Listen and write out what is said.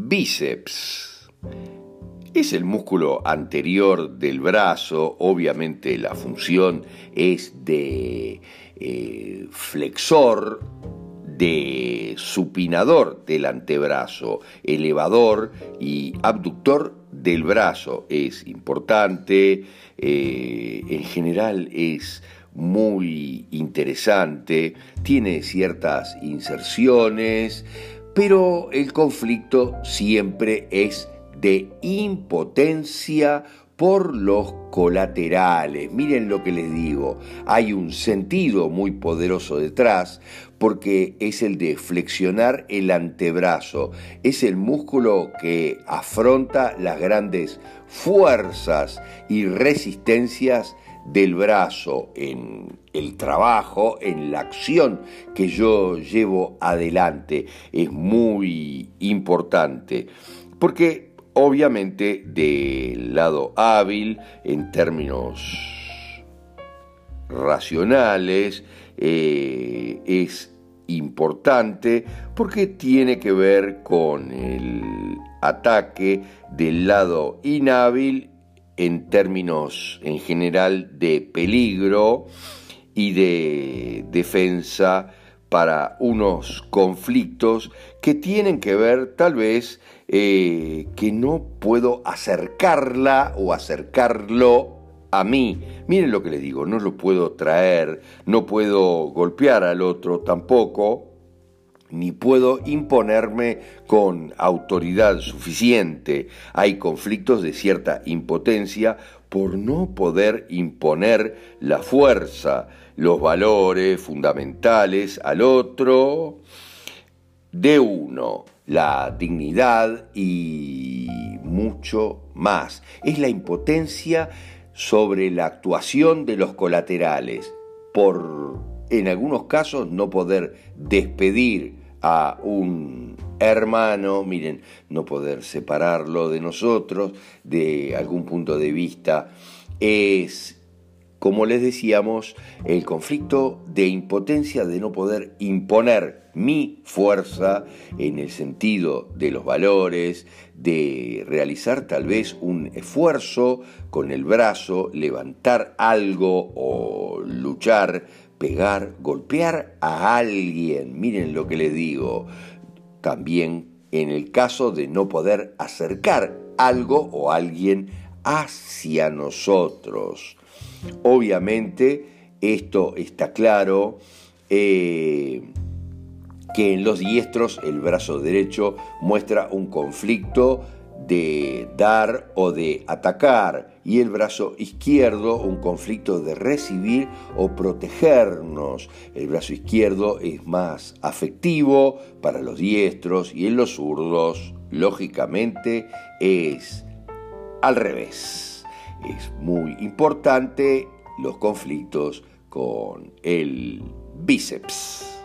Bíceps. Es el músculo anterior del brazo, obviamente la función es de eh, flexor, de supinador del antebrazo, elevador y abductor del brazo. Es importante, eh, en general es muy interesante, tiene ciertas inserciones, pero el conflicto siempre es de impotencia por los colaterales. Miren lo que les digo, hay un sentido muy poderoso detrás porque es el de flexionar el antebrazo, es el músculo que afronta las grandes fuerzas y resistencias del brazo en el trabajo, en la acción que yo llevo adelante. Es muy importante porque obviamente del lado hábil, en términos racionales, eh, es importante porque tiene que ver con el ataque del lado inhábil en términos en general de peligro y de defensa para unos conflictos que tienen que ver tal vez eh, que no puedo acercarla o acercarlo a mí. Miren lo que les digo, no lo puedo traer, no puedo golpear al otro tampoco, ni puedo imponerme con autoridad suficiente. Hay conflictos de cierta impotencia por no poder imponer la fuerza, los valores fundamentales al otro de uno, la dignidad y mucho más. Es la impotencia sobre la actuación de los colaterales por en algunos casos no poder despedir a un hermano, miren, no poder separarlo de nosotros de algún punto de vista es como les decíamos, el conflicto de impotencia de no poder imponer mi fuerza en el sentido de los valores, de realizar tal vez un esfuerzo con el brazo, levantar algo o luchar, pegar, golpear a alguien. Miren lo que les digo. También en el caso de no poder acercar algo o alguien hacia nosotros. Obviamente, esto está claro, eh, que en los diestros el brazo derecho muestra un conflicto de dar o de atacar y el brazo izquierdo un conflicto de recibir o protegernos. El brazo izquierdo es más afectivo para los diestros y en los zurdos, lógicamente, es al revés. Es muy importante los conflictos con el bíceps.